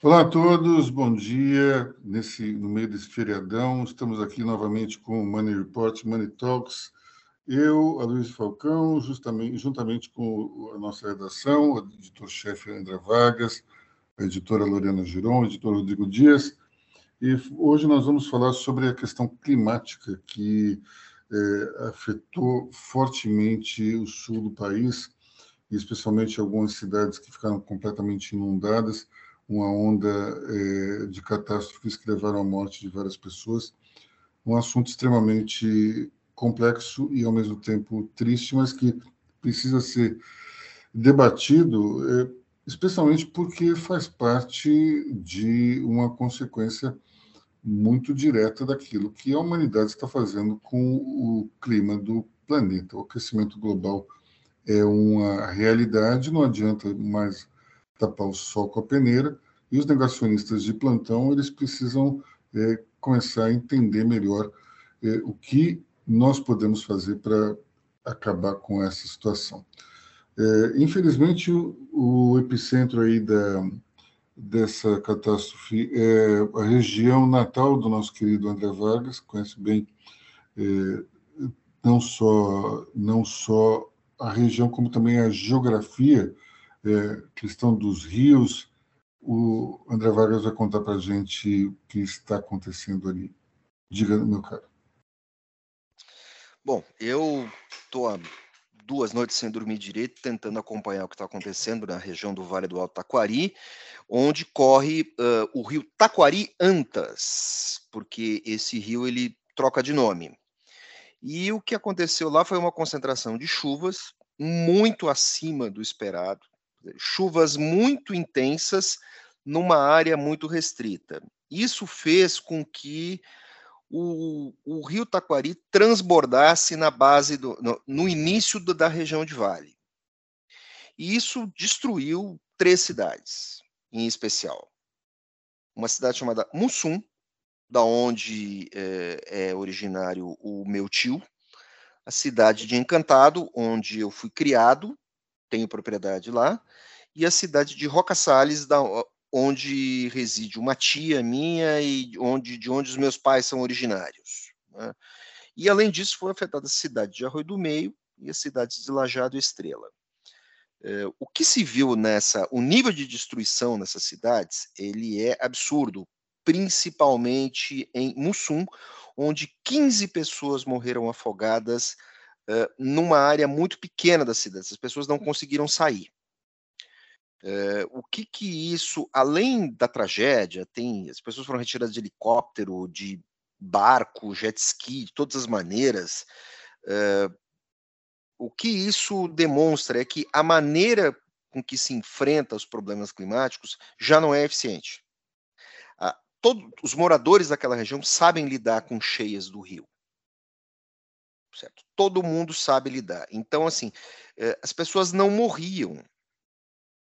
Olá a todos, bom dia. Nesse, no meio desse feriadão, estamos aqui novamente com o Money Report, Money Talks. Eu, a Luiz Falcão, justamente, juntamente com a nossa redação, o editor-chefe André Vargas, a editora Lorena Giron, o editor Rodrigo Dias. E hoje nós vamos falar sobre a questão climática que é, afetou fortemente o sul do país, especialmente algumas cidades que ficaram completamente inundadas uma onda é, de catástrofes que levaram à morte de várias pessoas. Um assunto extremamente complexo e, ao mesmo tempo, triste, mas que precisa ser debatido, é, especialmente porque faz parte de uma consequência muito direta daquilo que a humanidade está fazendo com o clima do planeta. O aquecimento global é uma realidade, não adianta mais tapar o sol com a peneira, e os negacionistas de plantão eles precisam é, começar a entender melhor é, o que nós podemos fazer para acabar com essa situação. É, infelizmente, o, o, epicentro aí da, dessa catástrofe é a região natal do nosso querido André Vargas, conhece bem é, não só não só a região como também a geografia, é, questão dos rios, o André Vargas vai contar para a gente o que está acontecendo ali. Diga, meu caro. Bom, eu estou há duas noites sem dormir direito, tentando acompanhar o que está acontecendo na região do Vale do Alto Taquari, onde corre uh, o rio Taquari Antas, porque esse rio ele troca de nome. E o que aconteceu lá foi uma concentração de chuvas muito acima do esperado, chuvas muito intensas numa área muito restrita. Isso fez com que o, o rio Taquari transbordasse na base do, no, no início do, da região de Vale. E isso destruiu três cidades, em especial. Uma cidade chamada Mussum, da onde é, é originário o meu tio, a cidade de Encantado, onde eu fui criado, tenho propriedade lá, e a cidade de Roca Salles, da, onde reside uma tia minha e onde, de onde os meus pais são originários. Né? E, além disso, foi afetada a cidade de Arroio do Meio e as cidades de Lajado Estrela. É, o que se viu nessa, o nível de destruição nessas cidades, ele é absurdo, principalmente em Mussum, onde 15 pessoas morreram afogadas numa área muito pequena da cidade. Essas pessoas não conseguiram sair. Uh, o que que isso, além da tragédia, tem as pessoas foram retiradas de helicóptero, de barco, jet ski, de todas as maneiras. Uh, o que isso demonstra é que a maneira com que se enfrenta os problemas climáticos já não é eficiente todos os moradores daquela região sabem lidar com cheias do rio. Certo? Todo mundo sabe lidar. Então, assim, eh, as pessoas não morriam.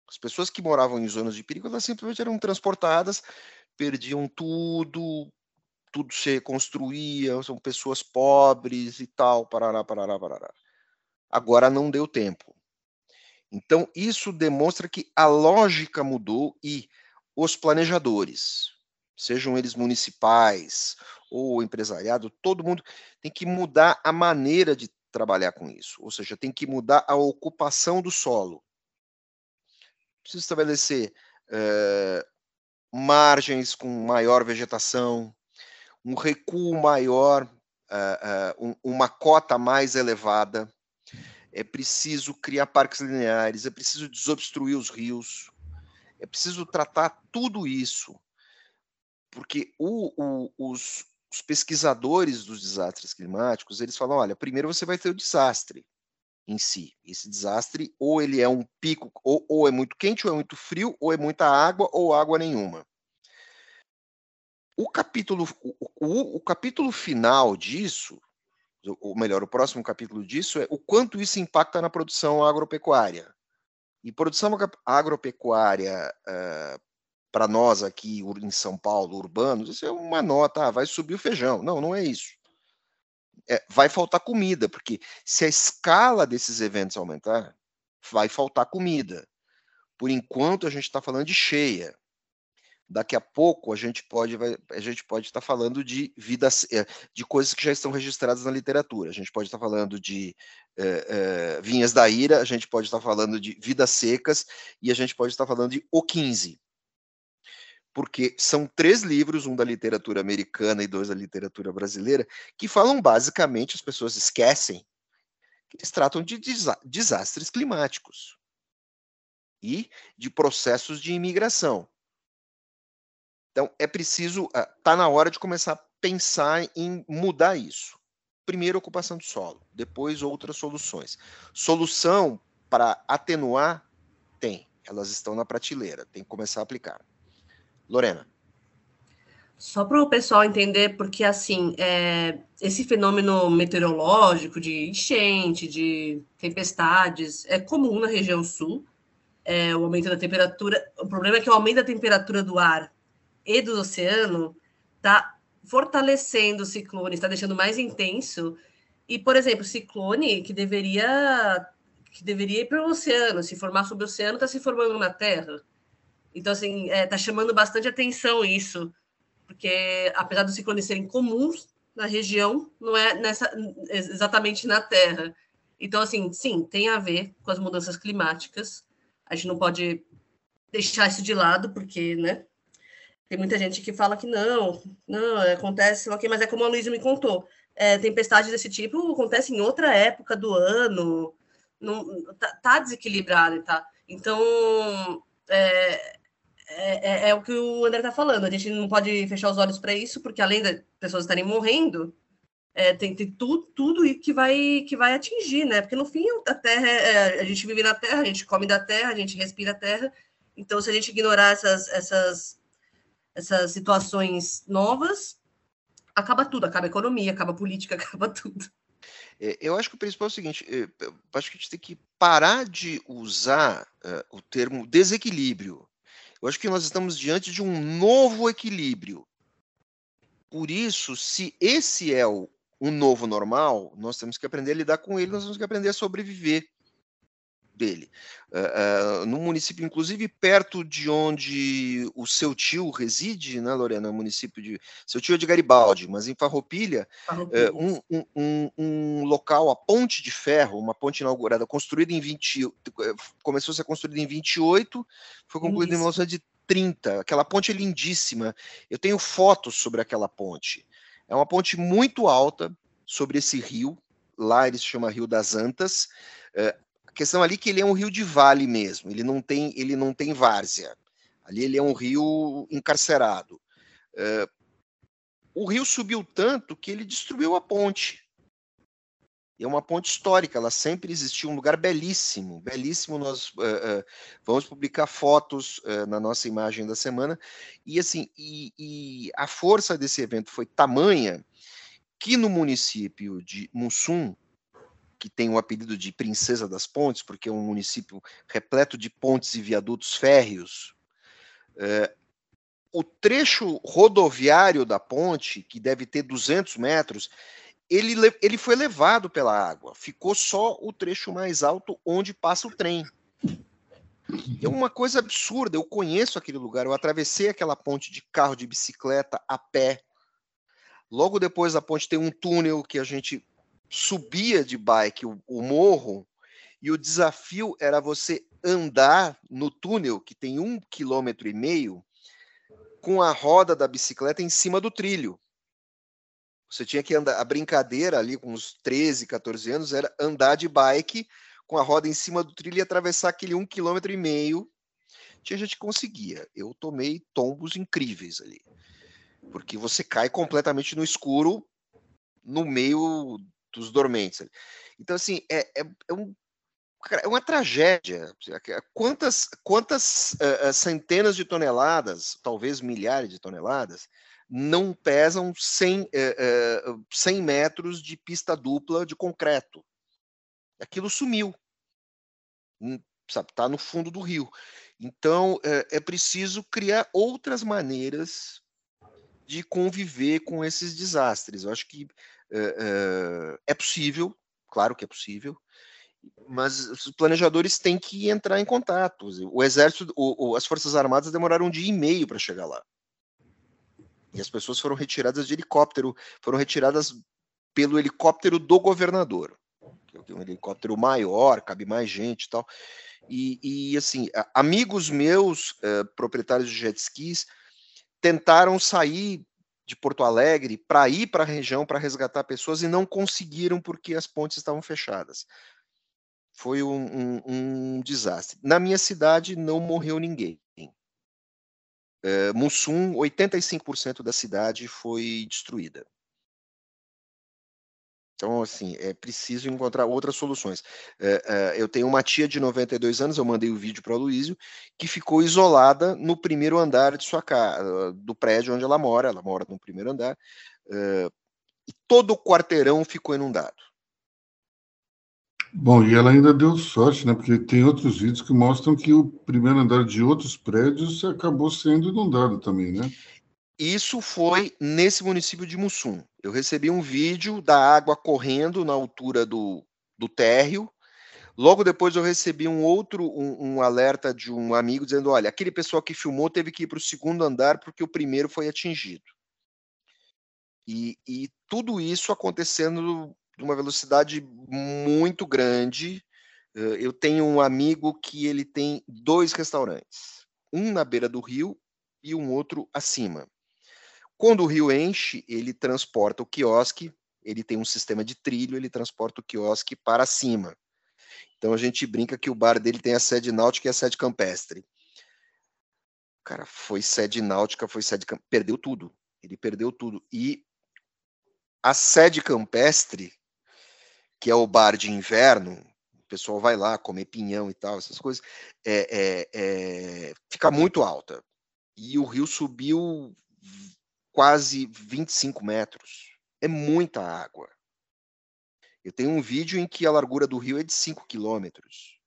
As pessoas que moravam em zonas de perigo, elas simplesmente eram transportadas, perdiam tudo, tudo se reconstruía, são pessoas pobres e tal, parará, parará, parará. Agora não deu tempo. Então, isso demonstra que a lógica mudou e os planejadores, sejam eles municipais ou empresariado, todo mundo tem que mudar a maneira de trabalhar com isso, ou seja, tem que mudar a ocupação do solo. Precisa estabelecer uh, margens com maior vegetação, um recuo maior, uh, uh, um, uma cota mais elevada. É preciso criar parques lineares, é preciso desobstruir os rios, é preciso tratar tudo isso porque o, o, os, os, pesquisadores dos desastres climáticos, eles falam, olha, primeiro você vai ter o desastre em si. Esse desastre, ou ele é um pico, ou, ou é muito quente, ou é muito frio, ou é muita água, ou água nenhuma. O capítulo, o, o, o capítulo final disso, ou melhor, o próximo capítulo disso é o quanto isso impacta na produção agropecuária. E produção agropecuária uh, para nós aqui em São Paulo, urbanos, isso é uma nota, ah, vai subir o feijão. Não, não é isso. É, vai faltar comida, porque se a escala desses eventos aumentar, vai faltar comida. Por enquanto, a gente está falando de cheia. daqui a pouco a gente pode a gente pode estar falando de vidas eh, de coisas que já estão registradas na literatura. A gente pode estar falando de é, é, vinhas da ira, a gente pode estar falando de vidas secas e a gente pode estar falando de o 15 porque são três livros, um da literatura americana e dois da literatura brasileira, que falam basicamente, as pessoas esquecem, que eles tratam de desastres climáticos e de processos de imigração. Então, é preciso, está na hora de começar a pensar em mudar isso. Primeiro, ocupação do solo, depois, outras soluções. Solução para atenuar, tem, elas estão na prateleira, tem que começar a aplicar. Lorena. Só para o pessoal entender, porque assim, é, esse fenômeno meteorológico de enchente, de tempestades, é comum na região sul. É, o aumento da temperatura. O problema é que o aumento da temperatura do ar e do oceano está fortalecendo o ciclone, está deixando mais intenso. E, por exemplo, ciclone que deveria que deveria ir para o oceano, se formar sobre o oceano, está se formando na Terra. Então, assim, está é, chamando bastante atenção isso, porque apesar dos ciclones serem comuns na região, não é nessa, exatamente na Terra. Então, assim, sim, tem a ver com as mudanças climáticas. A gente não pode deixar isso de lado, porque, né? Tem muita gente que fala que não, não, acontece, ok, mas é como a Luísa me contou. É, tempestades desse tipo acontecem em outra época do ano, não, tá, tá desequilibrado, tá? Então, é, é, é, é, o que o André está falando. A gente não pode fechar os olhos para isso, porque além das pessoas estarem morrendo, é, tem, tem tudo, tudo que vai que vai atingir, né? Porque no fim a Terra é, a gente vive na Terra, a gente come da Terra, a gente respira a Terra. Então, se a gente ignorar essas, essas, essas situações novas, acaba tudo, acaba a economia, acaba a política, acaba tudo. É, eu acho que o principal é o seguinte: é, eu acho que a gente tem que parar de usar uh, o termo desequilíbrio eu acho que nós estamos diante de um novo equilíbrio. Por isso, se esse é o, um novo normal, nós temos que aprender a lidar com ele, nós temos que aprender a sobreviver dele. Uh, uh, no município, inclusive, perto de onde o seu tio reside, né, Lorena? município de. Seu tio é de Garibaldi, mas em Farroupilha, uh, um, um, um, um, local, a Ponte de Ferro, uma ponte inaugurada, construída em 20. Começou a ser construída em 28, foi concluída Isso. em 1930. Aquela ponte é lindíssima. Eu tenho fotos sobre aquela ponte. É uma ponte muito alta sobre esse rio. Lá ele se chama Rio das Antas. A questão ali é que ele é um rio de vale mesmo, ele não tem, ele não tem várzea. Ali ele é um rio encarcerado. Uh, o rio subiu tanto que ele destruiu a ponte. É uma ponte histórica, ela sempre existiu, um lugar belíssimo, belíssimo. Nós uh, uh, vamos publicar fotos na nossa imagem da semana. E assim, e, e a força desse evento foi tamanha que no município de Mussum, que tem o apelido de Princesa das Pontes, porque é um município repleto de pontes e viadutos férreos. É, o trecho rodoviário da ponte, que deve ter 200 metros, ele, ele foi levado pela água. Ficou só o trecho mais alto onde passa o trem. É uma coisa absurda. Eu conheço aquele lugar. Eu atravessei aquela ponte de carro, de bicicleta, a pé. Logo depois da ponte tem um túnel que a gente subia de bike o, o morro e o desafio era você andar no túnel que tem um quilômetro e meio com a roda da bicicleta em cima do trilho. Você tinha que andar. A brincadeira ali com uns 13, 14 anos era andar de bike com a roda em cima do trilho e atravessar aquele um quilômetro e meio. Tinha gente que conseguia. Eu tomei tombos incríveis ali. Porque você cai completamente no escuro, no meio dos dormentes. Então, assim, é, é, é, um, é uma tragédia. Quantas, quantas uh, centenas de toneladas, talvez milhares de toneladas, não pesam 100, uh, uh, 100 metros de pista dupla de concreto? Aquilo sumiu. Hum, está no fundo do rio. Então, é, é preciso criar outras maneiras de conviver com esses desastres. Eu acho que é, é possível, claro que é possível, mas os planejadores têm que entrar em contato. O exército, o, o, as forças armadas demoraram um dia e meio para chegar lá. E as pessoas foram retiradas de helicóptero, foram retiradas pelo helicóptero do governador, que é um helicóptero maior, cabe mais gente e tal. E, e assim, amigos meus, eh, proprietários de jet skis, tentaram sair de Porto Alegre para ir para a região para resgatar pessoas e não conseguiram porque as pontes estavam fechadas. Foi um, um, um desastre. Na minha cidade não morreu ninguém. Uh, Mussum, 85% da cidade foi destruída. Então, assim, é preciso encontrar outras soluções. É, é, eu tenho uma tia de 92 anos, eu mandei o um vídeo para o Luísio, que ficou isolada no primeiro andar de sua casa, do prédio onde ela mora, ela mora no primeiro andar, é, e todo o quarteirão ficou inundado. Bom, e ela ainda deu sorte, né? Porque tem outros vídeos que mostram que o primeiro andar de outros prédios acabou sendo inundado também, né? Isso foi nesse município de Mussum. Eu recebi um vídeo da água correndo na altura do, do térreo. Logo depois eu recebi um outro um, um alerta de um amigo dizendo: olha, aquele pessoal que filmou teve que ir para o segundo andar porque o primeiro foi atingido. E, e tudo isso acontecendo numa velocidade muito grande. Eh, eu tenho um amigo que ele tem dois restaurantes, um na beira do rio e um outro acima. Quando o rio enche, ele transporta o quiosque, ele tem um sistema de trilho, ele transporta o quiosque para cima. Então a gente brinca que o bar dele tem a sede náutica e a sede campestre. Cara, foi sede náutica, foi sede perdeu tudo. Ele perdeu tudo. E a sede campestre, que é o bar de inverno, o pessoal vai lá comer pinhão e tal, essas coisas, é, é, é, fica muito alta. E o rio subiu quase 25 metros. É muita água. Eu tenho um vídeo em que a largura do rio é de 5 quilômetros.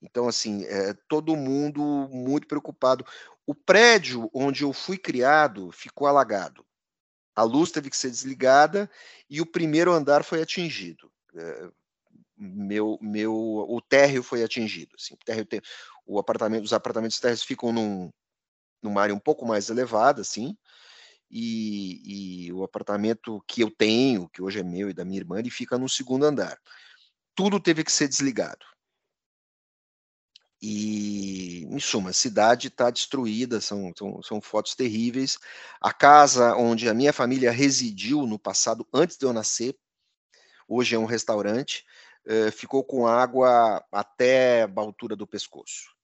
Então, assim, é, todo mundo muito preocupado. O prédio onde eu fui criado ficou alagado. A luz teve que ser desligada e o primeiro andar foi atingido. É, meu, meu, o térreo foi atingido. Assim, o térreo tem, o apartamento, os apartamentos térreos ficam num, numa área um pouco mais elevada, assim, e, e, o apartamento que eu tenho, que hoje é meu e da minha irmã, ele fica no segundo andar. Tudo teve que ser desligado. E, em suma, a cidade está destruída, são, são, são, fotos terríveis. A casa onde a minha família residiu no passado, antes de eu nascer, hoje é um restaurante, eh, ficou com água até a altura do pescoço.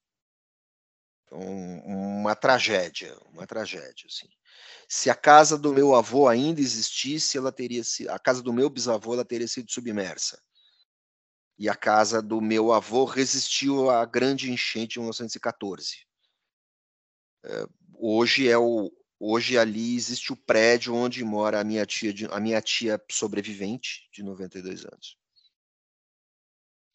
Uma tragédia, uma tragédia, assim. Se a casa do meu avô ainda existisse, ela teria sido, a casa do meu bisavô ela teria sido submersa. E a casa do meu avô resistiu à grande enchente de 1914. É, hoje é o hoje ali existe o prédio onde mora a minha tia a minha tia sobrevivente de 92 anos.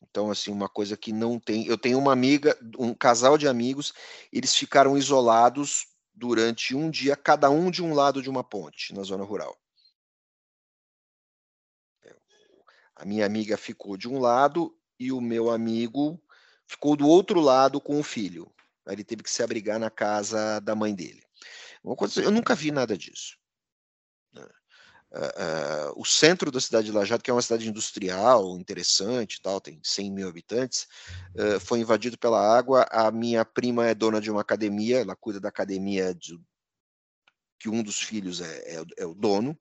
Então, assim, uma coisa que não tem. Eu tenho uma amiga, um casal de amigos, eles ficaram isolados durante um dia, cada um de um lado de uma ponte, na zona rural. A minha amiga ficou de um lado e o meu amigo ficou do outro lado com o filho. Ele teve que se abrigar na casa da mãe dele. Uma coisa, eu nunca vi nada disso. Uh, o centro da cidade de Lajado, que é uma cidade industrial, interessante, tal, tem 100 mil habitantes, uh, foi invadido pela água. A minha prima é dona de uma academia, ela cuida da academia de, que um dos filhos é, é, é, o dono.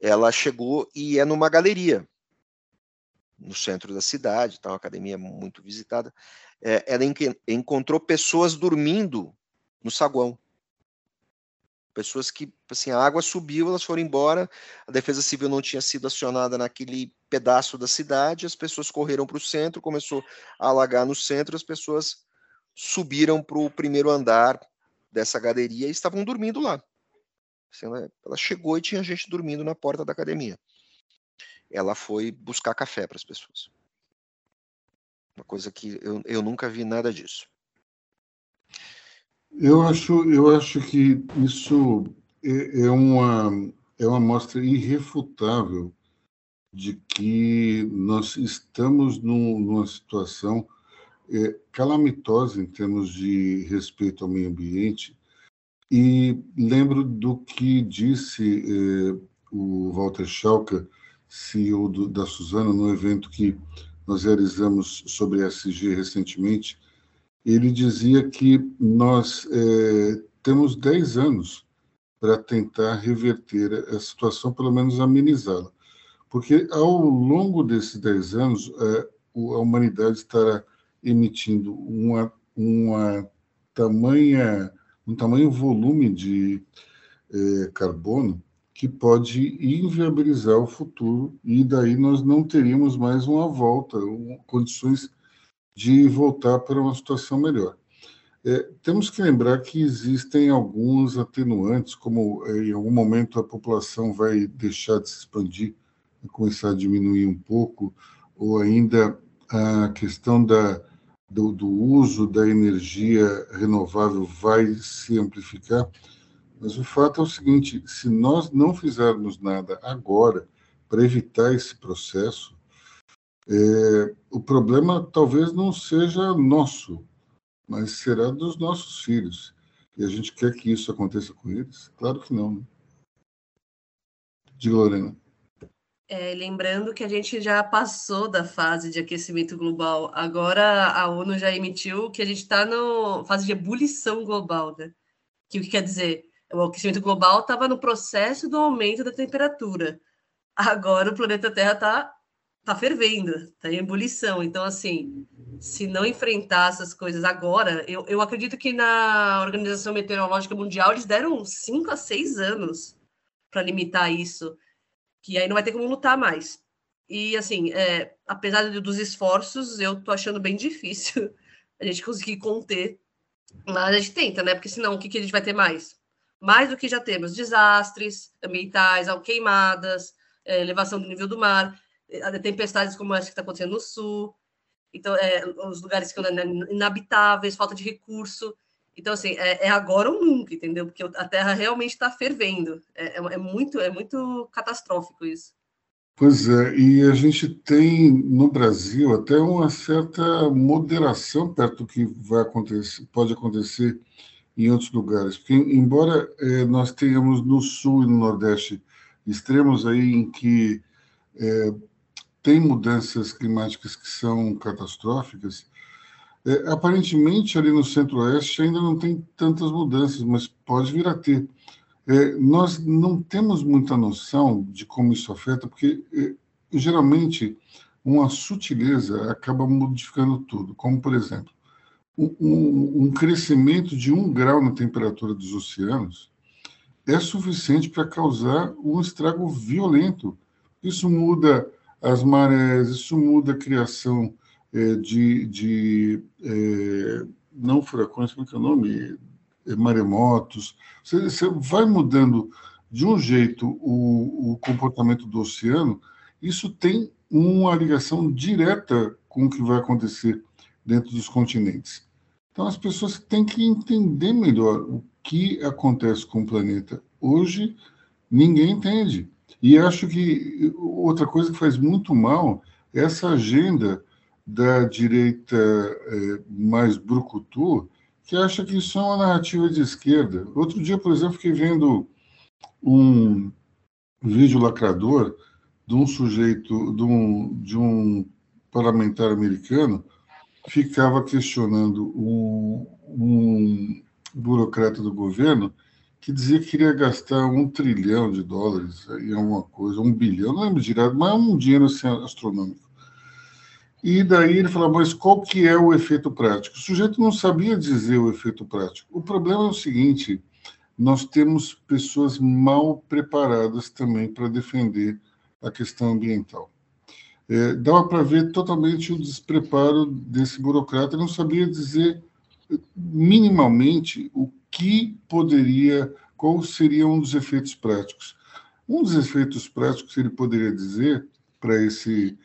Ela chegou e é numa galeria no centro da cidade, tá, uma academia muito visitada. Ela encontrou pessoas dormindo no saguão. Pessoas que, assim, a água subiu, elas foram embora, a defesa civil não tinha sido acionada naquele pedaço da cidade, as pessoas correram para o centro, começou a alagar no centro, as pessoas subiram para o primeiro andar dessa galeria e estavam dormindo lá. Assim, ela, ela chegou e tinha gente dormindo na porta da academia. Ela foi buscar café para as pessoas. Uma coisa que eu, eu nunca vi nada disso. Eu acho, eu acho que isso é, é uma, é uma mostra irrefutável de que nós estamos num, numa situação é, calamitosa em termos de respeito ao meio ambiente. E lembro do que disse é, o Walter Schalke, CEO do, da Suzana, no evento que nós realizamos sobre SG recentemente. Ele dizia que nós é, temos 10 anos para tentar reverter a situação, pelo menos amenizá-la. Porque ao longo desses 10 anos, é, a humanidade estará emitindo uma, uma tamanha, um tamanho volume de é, carbono que pode inviabilizar o futuro e daí nós não teríamos mais uma volta, um, condições de voltar para uma situação melhor. É, temos que lembrar que existem alguns atenuantes, como é, em algum momento a população vai deixar de se expandir, começar a diminuir um pouco, ou ainda a questão da, do, do uso da energia renovável vai se amplificar. Mas o fato é o seguinte: se nós não fizermos nada agora para evitar esse processo, é, o problema talvez não seja nosso, mas será dos nossos filhos. E a gente quer que isso aconteça com eles? Claro que não. Né? Diga, Lorena. É, lembrando que a gente já passou da fase de aquecimento global. Agora a ONU já emitiu que a gente está na fase de ebulição global, né? Que o que quer dizer? O aquecimento global estava no processo do aumento da temperatura. Agora o planeta Terra está tá fervendo, está em ebulição. Então, assim, se não enfrentar essas coisas agora, eu, eu acredito que na Organização Meteorológica Mundial eles deram cinco a seis anos para limitar isso, que aí não vai ter como lutar mais. E assim, é, apesar dos esforços, eu tô achando bem difícil a gente conseguir conter. Mas a gente tenta, né? Porque senão o que, que a gente vai ter mais? Mais do que já temos: desastres ambientais, queimadas, é, elevação do nível do mar, tempestades como essa que está acontecendo no sul então é, os lugares que são inabitáveis, falta de recurso. Então, assim, é, é agora ou nunca, entendeu? Porque a Terra realmente está fervendo. É, é, é, muito, é muito catastrófico isso. Pois é, e a gente tem no Brasil até uma certa moderação perto do que vai acontecer, pode acontecer em outros lugares. Porque, embora é, nós tenhamos no Sul e no Nordeste extremos aí em que é, tem mudanças climáticas que são catastróficas. É, aparentemente, ali no centro-oeste ainda não tem tantas mudanças, mas pode vir a ter. É, nós não temos muita noção de como isso afeta, porque é, geralmente uma sutileza acaba modificando tudo, como, por exemplo, um, um, um crescimento de um grau na temperatura dos oceanos é suficiente para causar um estrago violento. Isso muda as marés, isso muda a criação é, de, de é, não furacões, como é que é o nome? É, maremotos. Você, você, vai mudando de um jeito o, o comportamento do oceano, isso tem uma ligação direta com o que vai acontecer dentro dos continentes. Então, as pessoas têm que entender melhor o que acontece com o planeta. Hoje, ninguém entende. E acho que outra coisa que faz muito mal é essa agenda da direita é, mais brucutu, que acha que isso é uma narrativa de esquerda. Outro dia, por exemplo, fiquei vendo um vídeo lacrador de um sujeito, de um, de um parlamentar americano, ficava questionando um, um burocrata do governo que dizia que queria gastar um trilhão de dólares em alguma coisa, um bilhão, não lembro direto, mas é um dinheiro assim, astronômico. E daí ele falou, mas qual que é o efeito prático? O sujeito não sabia dizer o efeito prático. O problema é o seguinte, nós temos pessoas mal preparadas também para defender a questão ambiental. É, dava para ver totalmente o despreparo desse burocrata, ele não sabia dizer minimamente o que poderia, qual seria um dos efeitos práticos. Um dos efeitos práticos que ele poderia dizer para esse,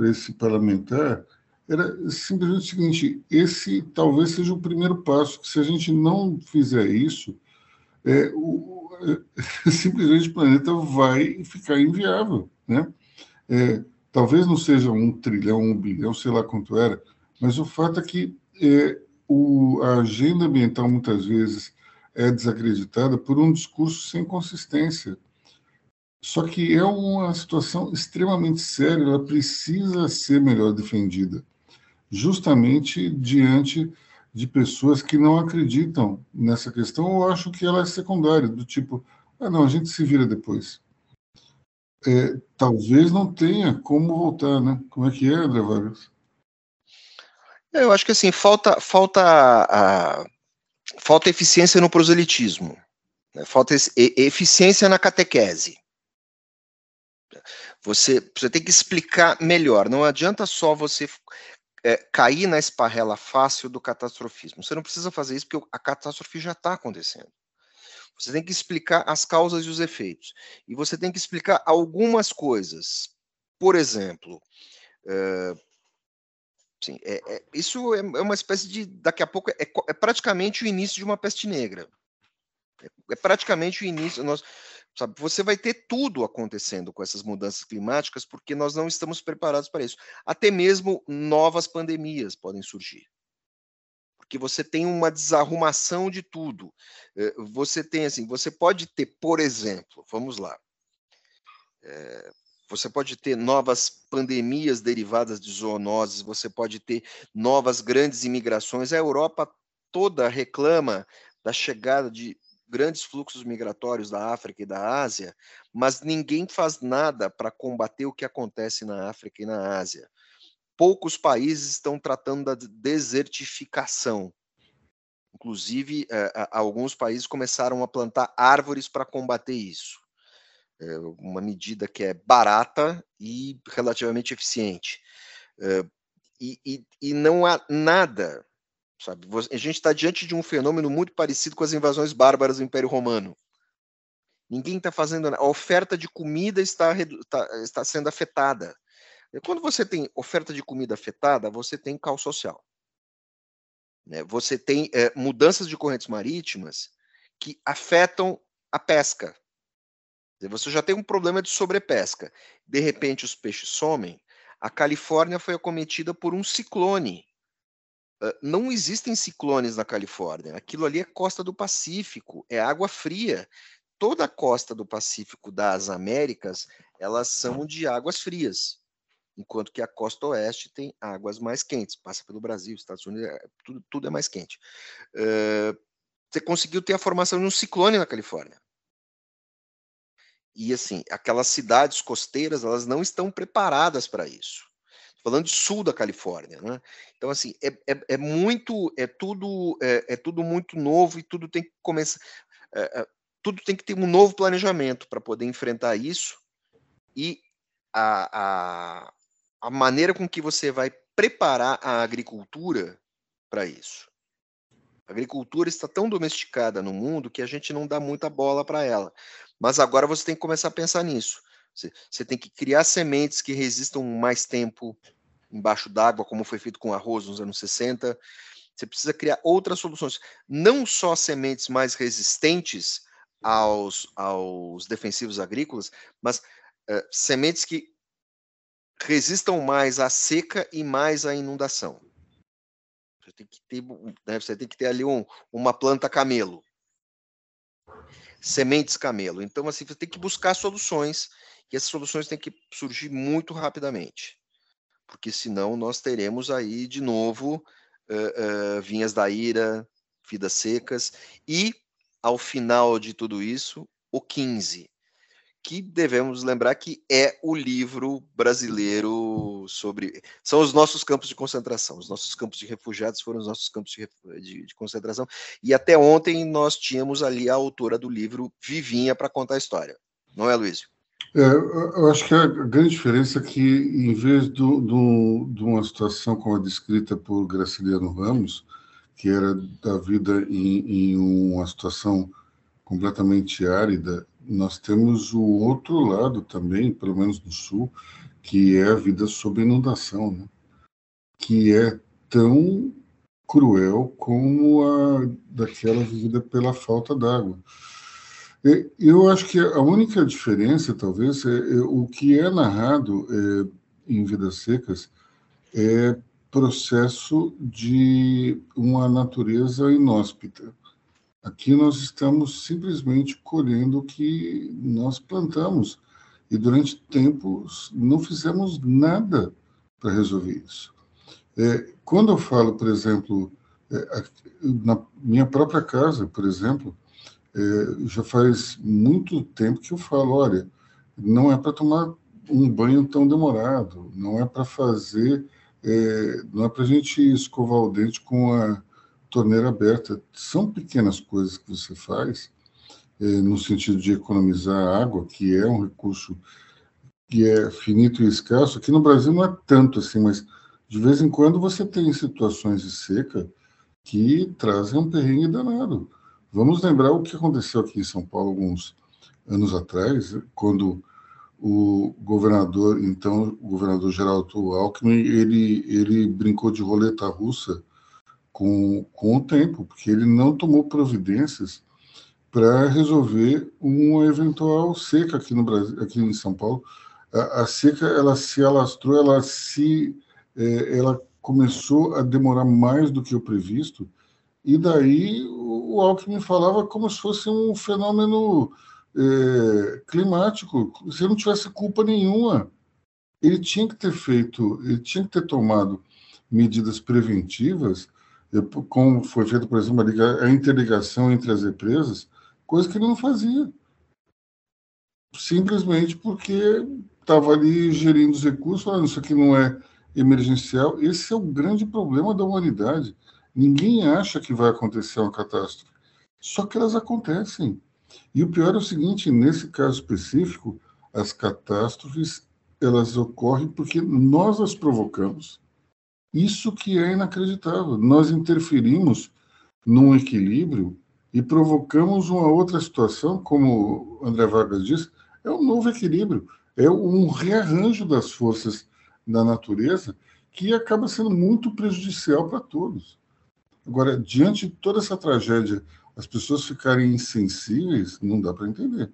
esse parlamentar era simplesmente o seguinte: esse talvez seja o primeiro passo, que se a gente não fizer isso, é, o, é, simplesmente o planeta vai ficar inviável. Né? É, talvez não seja um trilhão, um bilhão, sei lá quanto era, mas o fato é que é, o, a agenda ambiental muitas vezes é desacreditada por um discurso sem consistência. Só que é uma situação extremamente séria, ela precisa ser melhor defendida, justamente diante de pessoas que não acreditam nessa questão ou acham que ela é secundária, do tipo, ah, não, a gente se vira depois. É, talvez não tenha como voltar, né? Como é que é, André Vargas? Eu acho que assim, falta, falta, a, falta eficiência no proselitismo, né? falta eficiência na catequese. Você, você tem que explicar melhor. Não adianta só você é, cair na esparrela fácil do catastrofismo. Você não precisa fazer isso porque a catástrofe já está acontecendo. Você tem que explicar as causas e os efeitos. E você tem que explicar algumas coisas. Por exemplo, é, sim, é, é, isso é, é uma espécie de. Daqui a pouco é, é praticamente o início de uma peste negra. É, praticamente o início. Nós, Sabe? Você vai ter tudo acontecendo com essas mudanças climáticas porque nós não estamos preparados para isso. Até mesmo novas pandemias podem surgir. Porque você tem uma desarrumação de tudo. Eh, você tem assim, você pode ter, por exemplo, vamos lá. Você pode ter novas pandemias derivadas de zoonoses, você pode ter novas grandes imigrações. A Europa toda reclama da chegada de grandes fluxos migratórios da África e da Ásia, mas ninguém faz nada para combater o que acontece na África e na Ásia. Poucos países estão tratando da desertificação. Inclusive, eh, alguns países começaram a plantar árvores para combater isso. É uma medida que é barata e relativamente eficiente. É, e, e, e não há nada Sabe? A gente está diante de um fenômeno muito parecido com as invasões bárbaras do Império Romano. Ninguém está fazendo nada. A oferta de comida está, está, está sendo afetada. Quando você tem oferta de comida afetada, você tem caos social. Né? Você tem é, mudanças de correntes marítimas que afetam a pesca. Você já tem um problema de sobrepesca. De repente, os peixes somem. A Califórnia foi acometida por um ciclone não existem ciclones na Califórnia. Aquilo ali é costa do Pacífico, é água fria. Toda a costa do Pacífico das Américas, elas são de águas frias, enquanto que a costa oeste tem águas mais quentes. Passa pelo Brasil, Estados Unidos, é, tudo, tudo é mais quente. Você conseguiu ter a formação de um ciclone na Califórnia. E assim, aquelas cidades costeiras, elas não estão preparadas para isso falando de sul da Califórnia, né? Então, assim, é, é, é muito, é tudo, é, é, tudo muito novo e tudo tem que começar, é, é tudo tem que ter um novo planejamento para poder enfrentar isso e a, a, a maneira com que você vai preparar a agricultura para isso. A agricultura está tão domesticada no mundo que a gente não dá muita bola para ela. Mas agora você tem que começar a pensar nisso. Você, você tem que criar sementes que resistam mais tempo embaixo d'água, como foi feito com arroz nos anos 60. Você precisa criar outras soluções, não só sementes mais resistentes aos, aos defensivos agrícolas, mas uh, sementes que resistam mais à seca e mais à inundação. Você tem que ter, né, você tem que ter ali um, uma planta camelo. Sementes camelo. Então, assim, você tem que buscar soluções e essas soluções têm que surgir muito rapidamente, porque senão nós teremos aí de novo uh, uh, vinhas da ira, vidas secas e ao final de tudo isso, o 15, que devemos lembrar que é o livro brasileiro sobre. São os nossos campos de concentração. Os nossos campos de refugiados foram os nossos campos de, de, de concentração. E até ontem nós tínhamos ali a autora do livro Vivinha para contar a história. Não é, Luísio? É, eu acho que a grande diferença é que, em vez do, do, de uma situação como a descrita por Graciliano Ramos, que era da vida em, em uma situação completamente árida, nós temos o outro lado também, pelo menos no sul, que é a vida sob inundação, né? que é tão cruel como a daquela vivida pela falta d'água. Eu acho que a única diferença, talvez, é, é o que é narrado é, em Vidas Secas é processo de uma natureza inóspita. Aqui nós estamos simplesmente colhendo o que nós plantamos e durante tempos não fizemos nada para resolver isso. É, quando eu falo, por exemplo, é, na minha própria casa, por exemplo, é, já faz muito tempo que eu falo, olha, não é para tomar um banho tão demorado, não é para fazer, é, não é para a gente escovar o dente com a torneira aberta. São pequenas coisas que você faz, é, no sentido de economizar água, que é um recurso que é finito e escasso. Aqui no Brasil não é tanto assim, mas de vez em quando você tem situações de seca que trazem um perrengue danado. Vamos lembrar o que aconteceu aqui em São Paulo alguns anos atrás, quando o governador, então, o governador Geraldo Alckmin, ele, ele brincou de roleta russa com, com o tempo, porque ele não tomou providências para resolver uma eventual seca aqui no Brasil, aqui em São Paulo. A, a seca ela se alastrou, ela se é, ela começou a demorar mais do que o previsto, e daí o Alckmin falava como se fosse um fenômeno é, climático, se não tivesse culpa nenhuma. Ele tinha que ter feito, ele tinha que ter tomado medidas preventivas, como foi feito, por exemplo, a interligação entre as empresas, coisa que ele não fazia. Simplesmente porque estava ali gerindo os recursos, falando isso aqui não é emergencial. Esse é o grande problema da humanidade. Ninguém acha que vai acontecer uma catástrofe, só que elas acontecem. E o pior é o seguinte, nesse caso específico, as catástrofes elas ocorrem porque nós as provocamos. Isso que é inacreditável. Nós interferimos num equilíbrio e provocamos uma outra situação, como André Vargas disse, é um novo equilíbrio, é um rearranjo das forças da natureza que acaba sendo muito prejudicial para todos. Agora, diante de toda essa tragédia, as pessoas ficarem insensíveis, não dá para entender.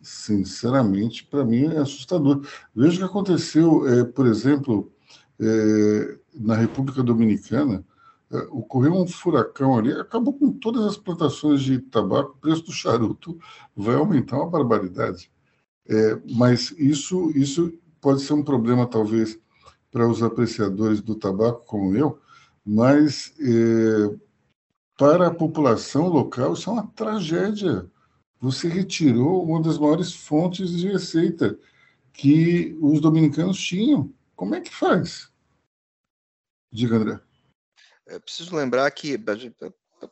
Sinceramente, para mim é assustador. Veja o que aconteceu, é, por exemplo, é, na República Dominicana, é, ocorreu um furacão ali, acabou com todas as plantações de tabaco, o preço do charuto vai aumentar uma barbaridade. É, mas isso, isso pode ser um problema, talvez, para os apreciadores do tabaco como eu, mas para a população local isso é uma tragédia. Você retirou uma das maiores fontes de receita que os dominicanos tinham. Como é que faz? Diga, André. Eu preciso lembrar que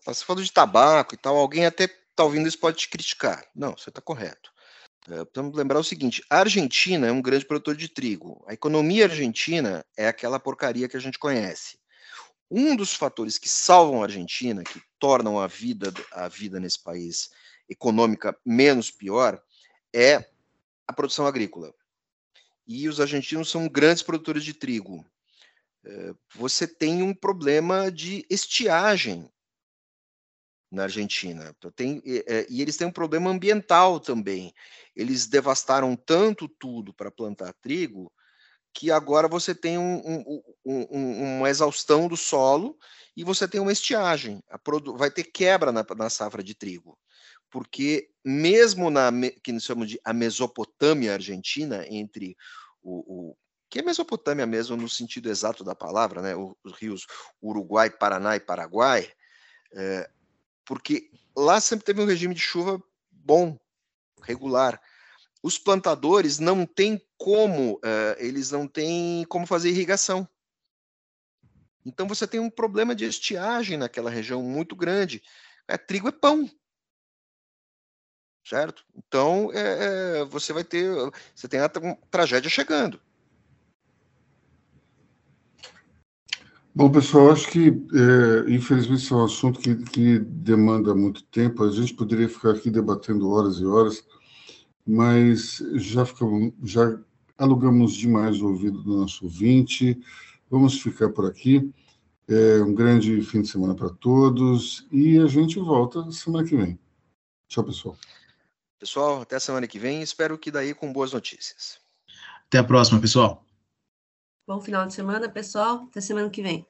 você falou de tabaco e tal, alguém até está ouvindo isso pode te criticar. Não, você está correto. É, Vamos lembrar o seguinte: a Argentina é um grande produtor de trigo. A economia argentina é aquela porcaria que a gente conhece. Um dos fatores que salvam a Argentina, que tornam a vida, a vida nesse país econômica menos pior, é a produção agrícola. E os argentinos são grandes produtores de trigo. É, você tem um problema de estiagem na Argentina. Tem, e, e, eles têm um problema ambiental também. Eles devastaram tanto tudo para plantar trigo que agora você tem um, um, um, uma exaustão do solo e você tem uma estiagem. vai ter quebra na, na, safra de trigo. Porque mesmo na que nós chamamos de a Mesopotâmia argentina, entre o, o que é Mesopotâmia mesmo no sentido exato da palavra, né? os rios Uruguai, Paraná e Paraguai, é, porque lá sempre teve um regime de chuva bom, regular. Os plantadores não têm como, uh, eles não têm como fazer irrigação. Então você tem um problema de estiagem naquela região muito grande. É, trigo é pão, certo? Então é, é, você vai ter, você tem a tragédia chegando. Bom, pessoal, acho que, é, infelizmente, isso é um assunto que, que, demanda muito tempo. A gente poderia ficar aqui debatendo horas e horas, mas já, ficamos, já alugamos demais o ouvido do nosso ouvinte. Vamos ficar por aqui. É, um grande fim de semana para todos e a gente volta semana que vem. Tchau, pessoal. Pessoal, até semana que vem. Espero que daí com boas notícias. Até a próxima, pessoal. Bom final de semana, pessoal. Até semana que vem.